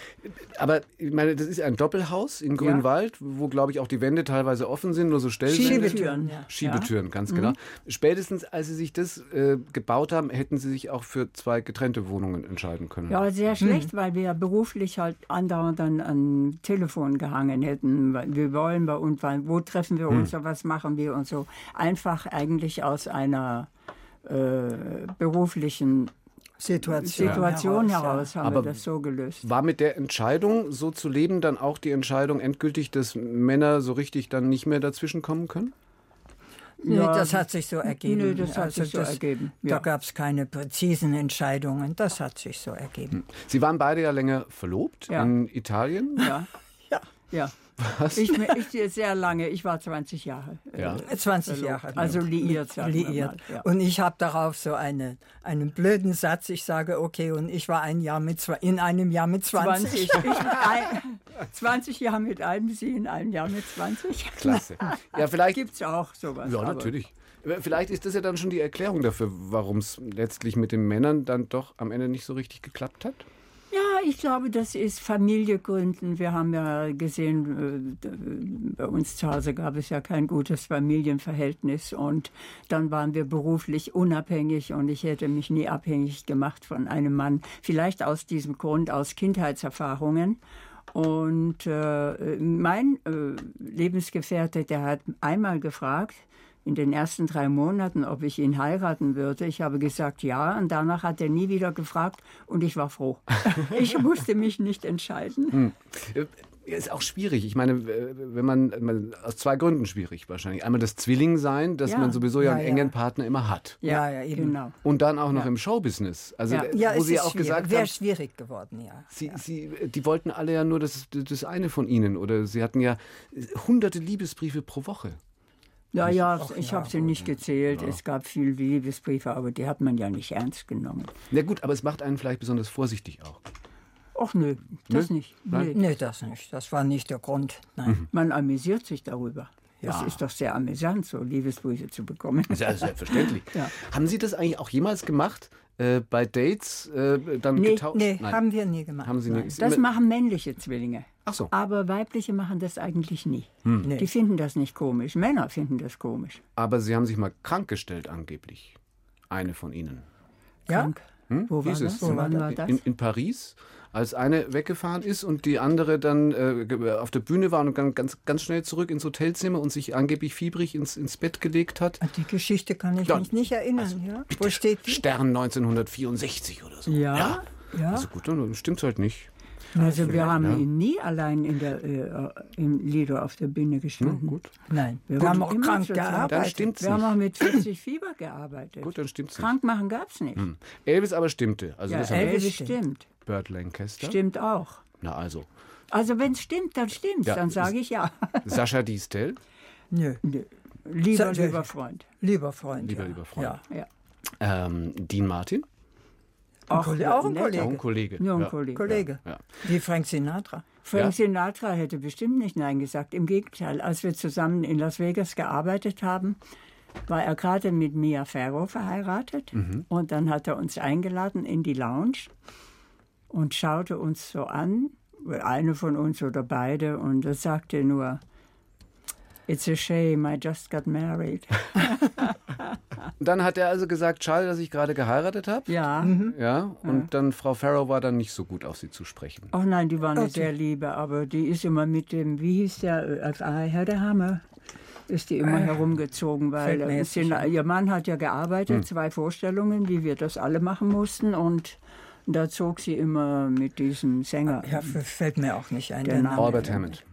Aber ich meine, das ist ein Doppelhaus in Grünwald, wo, glaube ich, auch die Wände teilweise offen sind, nur so Stellwände. Schiebetüren, ja. Schiebetüren, Ja. ganz Mhm. genau. Spätestens, als Sie sich das äh, gebaut haben, hätten Sie sich auch für zwei getrennte Wohnungen entscheiden können. Ja, sehr schlecht, weil wir beruflich halt andauernd dann an Telefon gehangen hätten. Wir wollen bei uns, wo treffen wir uns, Hm. was machen wir und so. Einfach eigentlich aus einer äh, beruflichen Situation, Situation heraus, heraus, ja. haben Aber wir das so gelöst. War mit der Entscheidung, so zu leben, dann auch die Entscheidung endgültig, dass Männer so richtig dann nicht mehr dazwischen kommen können? Nee, Ja, das hat sich so ergeben. nee, das hat sich so ergeben, Da ja. gab es keine präzisen Entscheidungen. Das hat sich so ergeben. Sie waren beide ja länger verlobt Ja. in Italien. Ja. ja. Was? Ich, ich sehr lange, ich war 20 Jahre. äh, Ja. 20 verlobt. Jahre. Also liiert, liiert. mal. Ja. Und ich habe darauf so eine, einen blöden Satz. Ich sage, okay, und ich war ein Jahr mit in einem Jahr mit 20. 20, ich, ein, 20 Jahre mit einem, Sie in einem Jahr mit 20. Klasse. Ja, vielleicht. Gibt es auch sowas. Ja, aber- natürlich. Vielleicht ist das ja dann schon die Erklärung dafür, warum es letztlich mit den Männern dann doch am Ende nicht so richtig geklappt hat. Ja, ich glaube, das ist Familiegründen. Wir haben ja gesehen, äh, bei uns zu Hause gab es ja kein gutes Familienverhältnis und dann waren wir beruflich unabhängig und ich hätte mich nie abhängig gemacht von einem Mann. Vielleicht aus diesem Grund, aus Kindheitserfahrungen. Und äh, mein äh, Lebensgefährte, der hat einmal gefragt, in den ersten drei Monaten, ob ich ihn heiraten würde. Ich habe gesagt ja und danach hat er nie wieder gefragt und ich war froh. ich musste mich nicht entscheiden. Hm. Äh, Ist auch schwierig. Ich meine, äh, wenn man, man aus zwei Gründen schwierig wahrscheinlich. Einmal das Zwillingsein, dass Ja. man sowieso ja Ja, einen ja. engen Partner immer hat. Ja, ja, eben. Genau. Und dann auch noch Ja. im Showbusiness. Also Ja. äh, Ja, wo es Sie ist auch schwierig. gesagt Wäre haben, schwierig geworden, ja. Sie, Sie, die wollten alle ja nur das, das eine von Ihnen. Oder Sie hatten ja hunderte Liebesbriefe pro Woche. Ja, ja, ich ja, habe sie nicht gezählt. Es gab viele Liebesbriefe, aber die hat man ja nicht ernst genommen. Na gut, aber es macht einen vielleicht besonders vorsichtig auch. Ach nö, das Nö? nicht. Nein? Nee. Das nicht. Das war nicht der Grund. Nein. Man amüsiert sich darüber. Das Ja. ist doch sehr amüsant, so Liebesbriefe zu bekommen. Das ist ja selbstverständlich. Ja. Haben Sie das eigentlich auch jemals gemacht? Äh, bei Dates äh, dann Nee, getauscht? Nee, Nein. haben wir nie gemacht. Haben Sie nicht? Das machen männliche Zwillinge. Ach so. Aber weibliche machen das eigentlich nie. Nee. Die finden das nicht komisch. Männer finden das komisch. Aber Sie haben sich mal krank gestellt angeblich. Eine von Ihnen. Ja? Krank. Hm? Wo Wie war ist es? das? Wo wann war das? In, in Paris, als eine weggefahren ist und die andere dann äh, ge- auf der Bühne war und dann ganz, ganz schnell zurück ins Hotelzimmer und sich angeblich fiebrig ins, ins Bett gelegt hat. An Die Geschichte kann ich Ja, mich nicht erinnern. ja? Wo steht die? Stern 1964 oder so. Ja? Ja. Also gut, dann stimmt halt nicht. Also wir haben ja. ihn nie allein in der, äh, im Lido auf der Bühne gestanden. Gut, Nein, wir Gut. haben auch Immer krank gearbeitet. dann stimmt's Wir haben nicht. auch mit 40 Fieber gearbeitet. Gut, dann stimmt's nicht. Krank machen gab es nicht. Hm. Elvis aber stimmte. Also Ja, das haben Elvis Elvis stimmt. Burt Lancaster. Stimmt auch. Na also. Also wenn es stimmt, dann stimmt's. Ja, dann sage ich ja. Sascha Distel. Nö, Nö. Lieber, lieber Freund. lieber Freund. Lieber, ja. lieber Freund. Ja. Ja. Ähm, Dean Martin. Auch, Kollege- auch ein. Kollege. Auch ein Kollege. Nur ein ja. Kollege. Kollege. Ja. Wie Frank Sinatra. Frank Ja. Sinatra hätte bestimmt nicht Nein gesagt. Im Gegenteil, als wir zusammen in Las Vegas gearbeitet haben, war er gerade mit Mia Farrow verheiratet. Mhm. Und dann hat er uns eingeladen in die Lounge und schaute uns so an, eine von uns oder beide, und er sagte nur, It's a shame, I just got married. dann hat er also gesagt, schade, dass ich gerade geheiratet habe. Ja. Ja, und dann Frau Farrow war dann nicht so gut auf sie zu sprechen. Ach nein, die war eine Okay. sehr liebe, aber die ist immer mit dem, wie hieß der, als ah, Herr der Hammer, ist die immer herumgezogen, weil äh, sie, nicht ein. ihr Mann hat ja gearbeitet, zwei Vorstellungen, wie wir das alle machen mussten und da zog sie immer mit diesem Sänger. Ja, fällt mir auch nicht ein. Der Name. Name. Albert Hammond.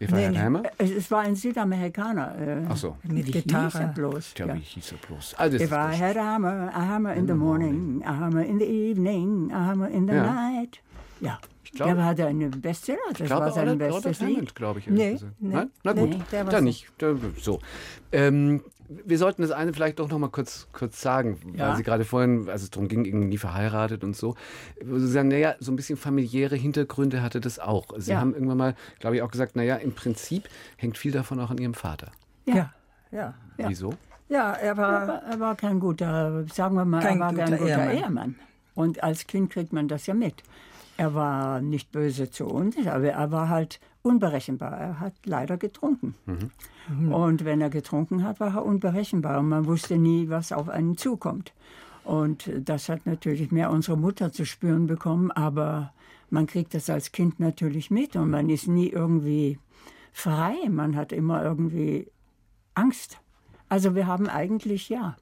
Eva Nee, nee. Hammer? Es, es war ein Südamerikaner. Äh, Ach so. Mit wie hieß Gitarre. er bloß? Tja, Ja. wie hieß er bloß? Ah, ist I wurscht. had a hammer, a hammer in the morning, a hammer in the evening, a hammer in the Ja. night. Ja, glaube- der hatte einen Bestseller, das Ich glaube, war sein Albert, bestes Albert Lied. Glaube ich. Nee, nee, Nein? Na gut, nee, der war dann so. nicht. So. Ähm, wir sollten das eine vielleicht doch noch mal kurz, kurz sagen, Ja. weil Sie gerade vorhin, als es darum ging, irgendwie verheiratet und so, Sie sagen, naja, so ein bisschen familiäre Hintergründe hatte das auch. Sie Ja. haben irgendwann mal, glaube ich, auch gesagt, naja, im Prinzip hängt viel davon auch an Ihrem Vater. Ja, ja. Ja. Wieso? Ja, er war. er war kein guter, sagen wir mal, Kein er war kein guter guter Ehemann. Ehemann. Und als Kind kriegt man das ja mit. Er war nicht böse zu uns, aber er war halt unberechenbar. Er hat leider getrunken. Und wenn er getrunken hat, war er unberechenbar. Und man wusste nie, was auf einen zukommt. Und das hat natürlich mehr unsere Mutter zu spüren bekommen, aber man kriegt das als Kind natürlich mit und man ist nie irgendwie frei. Man hat immer irgendwie Angst. Also wir haben eigentlich, ja,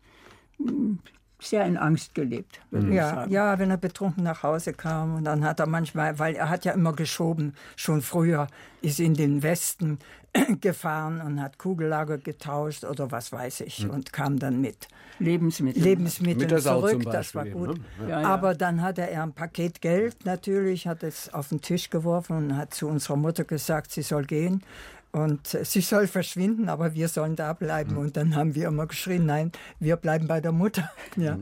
sehr in Angst gelebt, würde ich Ja, sagen. ja, wenn er betrunken nach Hause kam und dann hat er manchmal, weil er hat ja immer geschoben, schon früher, ist in den Westen gefahren und hat Kugellager getauscht oder was weiß ich und kam dann mit Lebensmittel. Lebensmitteln Sau zurück, zum das war Beispiel gut. ne? Ja, ja. Aber dann hatte er ein Paket Geld natürlich, hat es auf den Tisch geworfen und hat zu unserer Mutter gesagt, sie soll gehen. Und sie soll verschwinden, aber wir sollen da bleiben. Hm. Und dann haben wir immer geschrien, nein, wir bleiben bei der Mutter. Ja.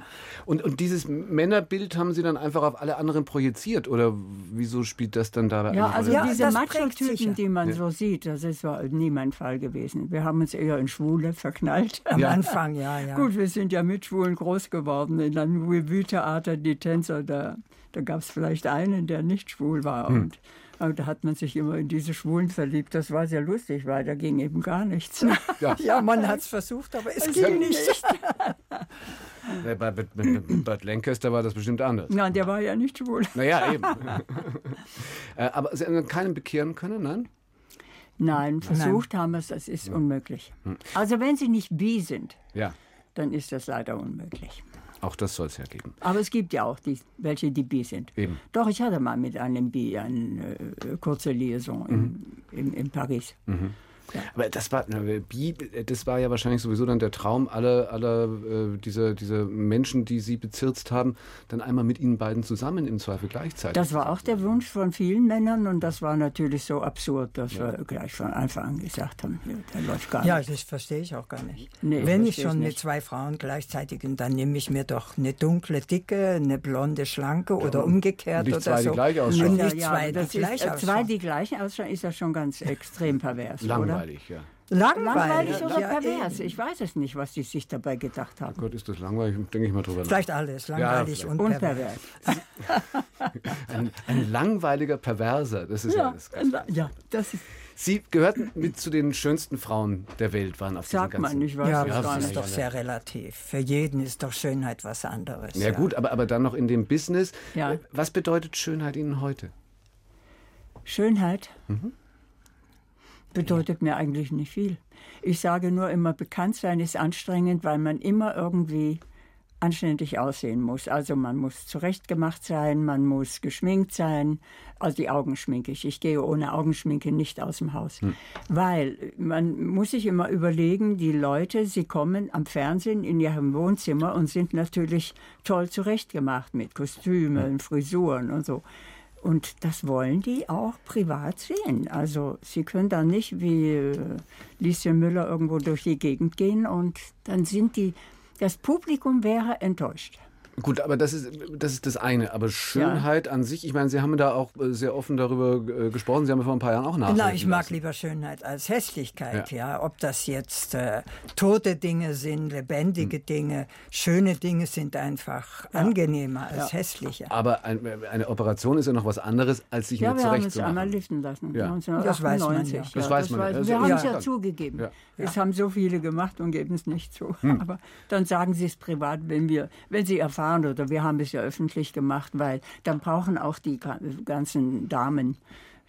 Und, und dieses Männerbild haben Sie dann einfach auf alle anderen projiziert? Oder wieso spielt das dann da Ja, eine also Rolle? Ja, diese Macho-Typen, sicher. die man so sieht, das ist war nie mein Fall gewesen. Wir haben uns eher in Schwule verknallt. Am Ja. Anfang, ja, ja. Gut, wir sind ja mit Schwulen groß geworden. In einem Revue-Theater, die Tänzer, da, da gab es vielleicht einen, der nicht schwul war. Hm. Und aber da hat man sich immer in diese Schwulen verliebt. Das war sehr lustig, weil da ging eben gar nichts. Ja, man hat es versucht, aber es ging nicht. Bei, bei, bei Burt Lancaster war das bestimmt anders. Nein, der war ja nicht schwul. Naja, eben. Äh, Aber Sie haben keinen bekehren können, nein? Nein, versucht haben wir es, das ist unmöglich. Also wenn sie nicht bi sind, Ja, dann ist das leider unmöglich. Auch das soll es ja geben. Aber es gibt ja auch die, welche, die bi sind. Eben. Doch, ich hatte mal mit einem bi eine äh, kurze Liaison in, in, in Paris. Aber das war, das war ja wahrscheinlich sowieso dann der Traum aller, aller äh, dieser, dieser Menschen, die Sie bezirzt haben, dann einmal mit Ihnen beiden zusammen im Zweifel gleichzeitig. Das war auch der Wunsch von vielen Männern und das war natürlich so absurd, dass wir gleich von Anfang an gesagt haben, ja, der läuft gar Ja, nicht. das verstehe ich auch gar nicht. Nee, Wenn ich schon es mit nicht. zwei Frauen gleichzeitig, dann nehme ich mir doch eine dunkle, dicke, eine blonde, schlanke oder umgekehrt nicht oder zwei, die so. gleich ausschauen. Und Ja, nicht ja, zwei, die gleich äh, zwei, ausschauen. die gleich ausschauen, ist ja schon ganz extrem pervers, langweilig, ja. oder? Langweilig, Langweilig oder ja, pervers? Ich weiß es nicht, was die sich dabei gedacht haben. Gott, ist das langweilig? Denke ich mal drüber nach. Vielleicht alles, langweilig vielleicht. und Und pervers. pervers. Ein, ein langweiliger Perverser, das ist ja, Ja, das Ganze. ja, das ist, Sie gehörten mit zu den schönsten Frauen der Welt, waren auf sagt diesen ganzen... man, ich weiß Ja, Ja, das nicht. ist doch sehr relativ. Für jeden ist doch Schönheit was anderes. Ja gut, aber, aber dann noch in dem Business. Ja. Was bedeutet Schönheit Ihnen heute? Schönheit Mhm. Bedeutet mir eigentlich nicht viel. Ich sage nur immer, bekannt sein ist anstrengend, weil man immer irgendwie anständig aussehen muss. Also man muss zurechtgemacht sein, man muss geschminkt sein. Also die Augen schminke ich. Ich gehe ohne Augenschminke nicht aus dem Haus. Weil man muss sich immer überlegen, die Leute, sie kommen am Fernsehen in ihrem Wohnzimmer und sind natürlich toll zurechtgemacht mit Kostümen, Frisuren und so. Und das wollen die auch privat sehen. Also sie können da nicht wie äh, Lieschen Müller irgendwo durch die Gegend gehen und dann sind die, das Publikum wäre enttäuscht. Gut, aber das ist, das ist das eine. Aber Schönheit an sich, ich meine, Sie haben da auch äh, sehr offen darüber äh, gesprochen. Sie haben ja vor ein paar Jahren auch nachdenken Na, ich mag lassen. lieber Schönheit als Hässlichkeit, ja. Ob das jetzt äh, tote Dinge sind, lebendige Hm. Dinge, schöne Dinge sind einfach angenehmer als hässliche. Aber ein, eine Operation ist ja noch was anderes, als sich Ja, nur wir haben uns zurechtzumachen. einmal liften lassen. Ja. 1998. Das weiß man ja. Das weiß man ja. Also Wir haben ja es ja zugegeben. Ja. Es haben so viele gemacht und geben es nicht zu. Hm. Aber dann sagen sie es privat, wenn wir, wenn sie erfahren oder wir haben es ja öffentlich gemacht, weil dann brauchen auch die ga- ganzen Damen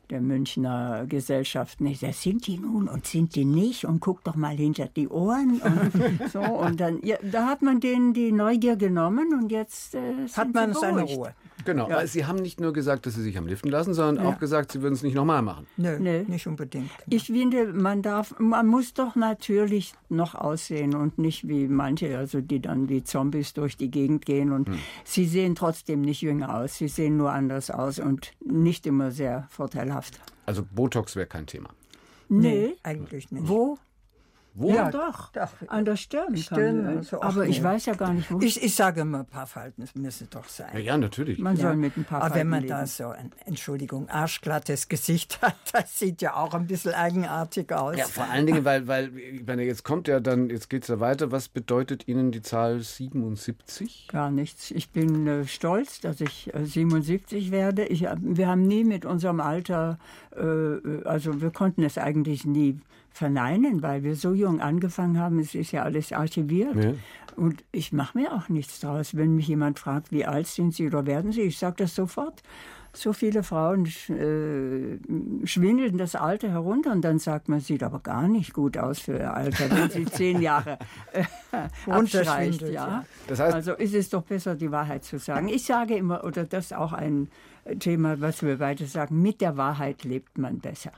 der Münchner Gesellschaft nicht. Das sind die nun und sind die nicht und guck doch mal hinter die Ohren und so und dann ja, da hat man denen die Neugier genommen und jetzt äh, Hat man seine. Ruhe. Genau, Ja. Sie haben nicht nur gesagt, dass Sie sich haben liften lassen, sondern Ja. auch gesagt, Sie würden es nicht nochmal machen. Nö, Nee. nicht unbedingt. Ich finde, man darf, man muss doch natürlich noch aussehen und nicht wie manche, also die dann wie Zombies durch die Gegend gehen und sie sehen trotzdem nicht jünger aus, sie sehen nur anders aus und nicht immer sehr vorteilhaft. Also Botox wäre kein Thema. Nee, eigentlich nicht. wo? Wo? Ja, doch. Doch. An der Stirn. Stirn, kann, ach aber ich weiß ja gar nicht, wo. Ich, ich sage immer, ein paar Falten es müsse doch sein. Ja, ja natürlich. man soll mit ein paar Aber wenn Falten man leben. da so ein, Entschuldigung, arschglattes Gesicht hat, das sieht ja auch ein bisschen eigenartig aus. Ja, vor allen Dingen, weil, weil ich meine, jetzt kommt ja dann, jetzt geht es ja weiter. Was bedeutet Ihnen die Zahl 77? Gar nichts. Ich bin äh, stolz, dass ich äh, 77 werde. Ich, wir haben nie mit unserem Alter, äh, äh, also wir konnten es eigentlich nie verneinen, weil wir so jung angefangen haben. Es ist ja alles archiviert. Ja. Und ich mache mir auch nichts draus. Wenn mich jemand fragt, wie alt sind Sie oder werden Sie, ich sage das sofort. So viele Frauen äh, schwindeln das Alter herunter und dann sagt man, sieht aber gar nicht gut aus für ihr Alter, wenn sie zehn Jahre äh, abstreicht. Ja. Das heißt- also ist es doch besser, die Wahrheit zu sagen. Ich sage immer, oder das ist auch ein Thema, was wir beide sagen, mit der Wahrheit lebt man besser.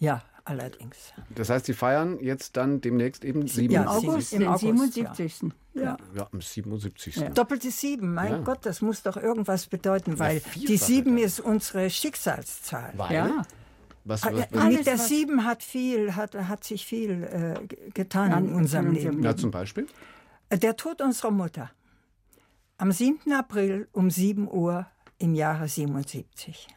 Ja, allerdings. Das heißt, Sie feiern jetzt dann demnächst eben Im 77. August, im August, 77. Ja. Ja, am 77. Ja. Doppelte Sieben, mein Ja. Gott, das muss doch irgendwas bedeuten, weil die Sieben dann. ist unsere Schicksalszahl. Weil? ja. Was, was, ja, was, Mit der Sieben hat viel, hat, hat sich viel äh, getan An- in unserem Leben. na, zum Beispiel? Der Tod unserer Mutter. Am 7. April um 7 Uhr im Jahre 77.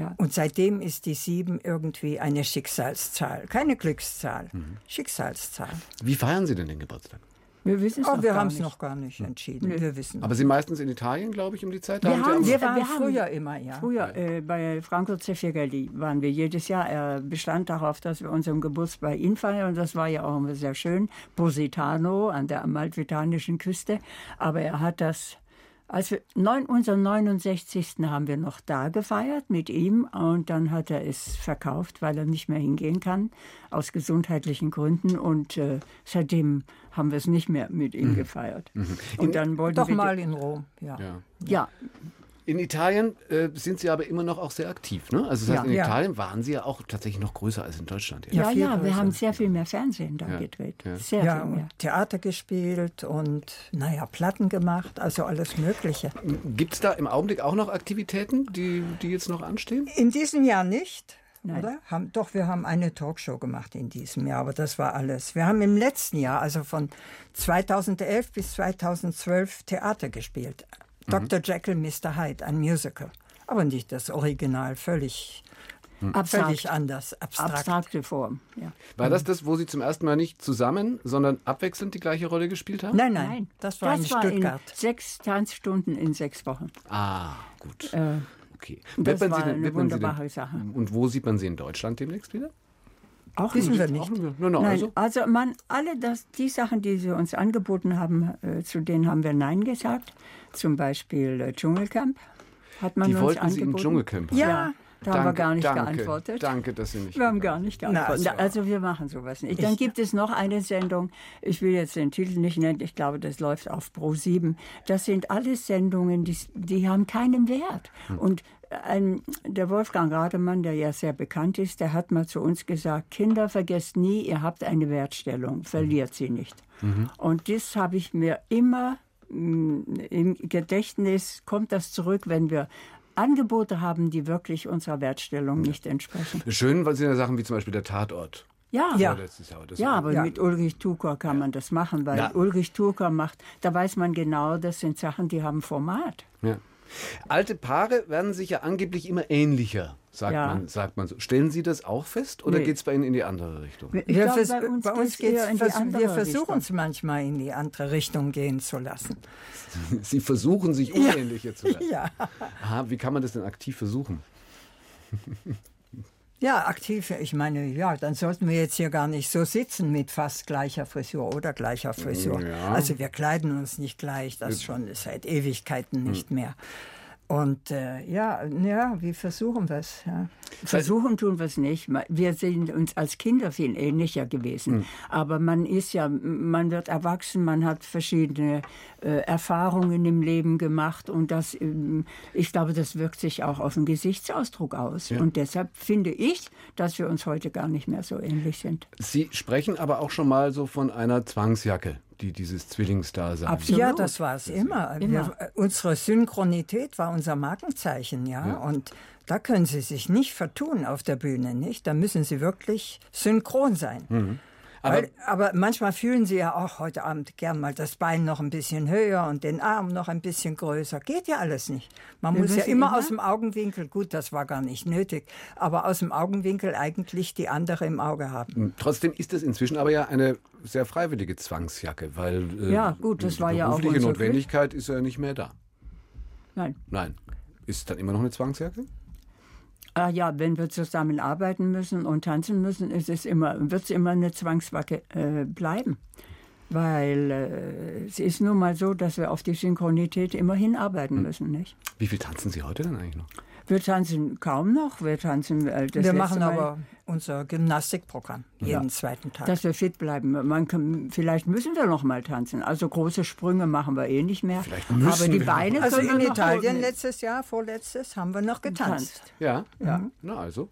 Ja. Und seitdem ist die 7 irgendwie eine Schicksalszahl. Keine Glückszahl. Schicksalszahl. Wie feiern Sie denn den Geburtstag? Wir wissen es Oh, noch wir gar haben es nicht. noch gar nicht entschieden. Wir wissen. Aber Sie meistens in Italien, glaube ich, um die Zeit? Wir Sie haben sehr- wir waren wir haben- früher immer, ja. Früher äh, bei Franco Zeffirelli waren wir jedes Jahr. Er bestand darauf, dass wir unseren Geburtstag bei ihm feiern. Und das war ja auch immer sehr schön. Positano an der amalfitanischen Küste. Aber er hat das, als wir neun, unseren 69. haben wir noch da gefeiert mit ihm. Und dann hat er es verkauft, weil er nicht mehr hingehen kann, aus gesundheitlichen Gründen. Und äh, seitdem haben wir es nicht mehr mit ihm gefeiert. Und dann wollten Doch wir mal in Rom, ja. Ja. Ja, In Italien äh, sind Sie aber immer noch auch sehr aktiv, ne? Also das heißt, Ja. in Ja. Italien waren Sie ja auch tatsächlich noch größer als in Deutschland. ja, viel ja, wir haben sehr viel mehr Fernsehen da Ja, gedreht. ja. Sehr Ja, viel mehr. und Theater gespielt und, naja, Platten gemacht, also alles Mögliche. Gibt es da im Augenblick auch noch Aktivitäten, die, die jetzt noch anstehen? In diesem Jahr nicht, Nein. oder? Haben, doch, wir haben eine Talkshow gemacht in diesem Jahr, aber das war alles. Wir haben im letzten Jahr, also von 2011 bis 2012, Theater gespielt. Mhm. Dr. Jekyll, Mr. Hyde, ein Musical. Aber nicht das Original, völlig, Abstrakt. völlig anders, abstrakt. Abstrakte Form. Ja. War das das, wo Sie zum ersten Mal nicht zusammen, sondern abwechselnd die gleiche Rolle gespielt haben? Nein, nein, das war in Stuttgart. in sechs Tanzstunden in sechs Wochen. Ah, gut. Äh, Okay. das war Sie denn- eine Sie denn- wunderbare Sache. Und wo sieht man Sie in Deutschland demnächst wieder? auch Wissen nicht. wir nicht. No, no, Nein, also. also man, alle das, die Sachen, die sie uns angeboten haben, äh, zu denen haben wir Nein gesagt. Zum Beispiel äh, Dschungelcamp hat man Die uns wollten Sie angeboten. im Dschungelcamp haben. Ja, da haben wir Danke, gar nicht danke, geantwortet. Danke, dass Sie nicht. Wir haben gar nicht Na, geantwortet. also- also wir machen sowas nicht. Dann gibt es noch eine Sendung, ich will jetzt den Titel nicht nennen, ich glaube, das läuft auf Pro 7. Das sind alles Sendungen, die, die haben keinen Wert. Und ein, der Wolfgang Rademann, der ja sehr bekannt ist, der hat mal zu uns gesagt, Kinder, vergesst nie, ihr habt eine Wertstellung, verliert sie nicht. Und das habe ich mir immer im Gedächtnis, kommt das zurück, wenn wir Angebote haben, die wirklich unserer Wertstellung nicht entsprechen. Schön, weil Sie ja Sachen wie zum Beispiel der Tatort. Ja, Ja. Ja aber Ja. mit Ulrich Tucker kann man das machen, weil Ja. Ulrich Tucker macht, da weiß man genau, das sind Sachen, die haben Format. Ja. Alte Paare werden sich ja angeblich immer ähnlicher, sagt, Ja. man, sagt man so. Stellen Sie das auch fest oder Nee. geht es bei Ihnen in die andere Richtung? Ich Wir glaube, vers- bei uns bei uns geht's in die andere wir versuchen es manchmal in die andere Richtung gehen zu lassen. Sie versuchen sich unähnlicher zu lassen. Ja. Aha, wie kann man das denn aktiv versuchen? Ja, aktiv. Ich meine, ja, dann sollten wir jetzt hier gar nicht so sitzen mit fast gleicher Frisur oder gleicher Frisur. Ja. Also wir kleiden uns nicht gleich, das schon seit Ewigkeiten nicht mehr. Und äh, ja, ja, wie versuchen wir es? Ja. Versuchen tun wir es nicht. Wir sind uns als Kinder viel ähnlicher gewesen. Hm. Aber man ist ja, man wird erwachsen, man hat verschiedene äh, Erfahrungen im Leben gemacht und das, ähm, ich glaube, das wirkt sich auch auf den Gesichtsausdruck aus. Ja. Und deshalb finde ich, dass wir uns heute gar nicht mehr so ähnlich sind. Sie sprechen aber auch schon mal so von einer Zwangsjacke, die dieses Zwillingsdasein. Ja, das war es immer. Immer. Wir, unsere Synchronität war unser Markenzeichen, ja? Ja. Und da können Sie sich nicht vertun auf der Bühne, nicht? Da müssen Sie wirklich synchron sein. Mhm. Aber- Aber, aber manchmal fühlen Sie ja auch heute Abend gern mal das Bein noch ein bisschen höher und den Arm noch ein bisschen größer. Geht ja alles nicht. Man Wir muss ja immer immer- aus dem Augenwinkel, gut, das war gar nicht nötig, aber aus dem Augenwinkel eigentlich die andere im Auge haben. Trotzdem ist es inzwischen aber ja eine sehr freiwillige Zwangsjacke, weil äh, Ja, gut, das die war ja auch berufliche Notwendigkeit ist ja nicht mehr da. Nein. Nein. Ist es dann immer noch eine Zwangsjacke? Ah ja, wenn wir zusammen arbeiten müssen und tanzen müssen, ist es immer, wird es immer eine Zwangswacke äh, bleiben. Weil äh, es ist nun mal so, dass wir auf die Synchronität immer hinarbeiten Hm. müssen, nicht? Wie viel tanzen Sie heute denn eigentlich noch? Wir tanzen kaum noch, wir tanzen äh, das wir machen Mal, aber unser Gymnastikprogramm jeden Ja. zweiten Tag. dass wir fit bleiben. Man kann, vielleicht müssen wir noch mal tanzen. Also große Sprünge machen wir eh nicht mehr. müssen aber die wir Beine Also können wir in noch Italien letztes Jahr, vorletztes, haben wir noch getanzt. Ja? Ja. Na also.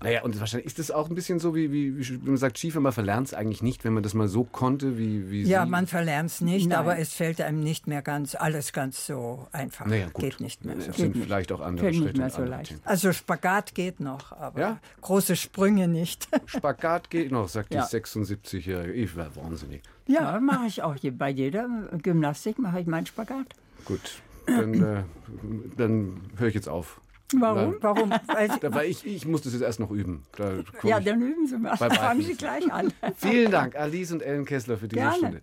Naja, und wahrscheinlich ist das auch ein bisschen so, wie, wie, wie man sagt, Skifahren, man verlernt es eigentlich nicht, wenn man das mal so konnte, wie, wie Ja, Sie. man verlernt es nicht, Nein. aber es fällt einem nicht mehr ganz, alles ganz so einfach. Naja, gut. Geht nicht mehr so. Es sind vielleicht auch andere Fällt nicht Schritte. mehr so leicht. Themen. Also Spagat geht noch, aber Ja? große Sprünge nicht. Spagat geht noch, sagt Ja. die 76-Jährige. Ich war wahnsinnig. Ja, mache ich auch. Bei jeder Gymnastik mache ich meinen Spagat. Gut, dann, äh, dann höre ich jetzt auf. Warum? Weil, Warum? Weil da, weil ich, ich muss das jetzt erst noch üben. Da Ja, dann üben Sie mal. Fangen Sie gleich an. Vielen Dank, Alice und Ellen Kessler, für diese Gerne. Stunde.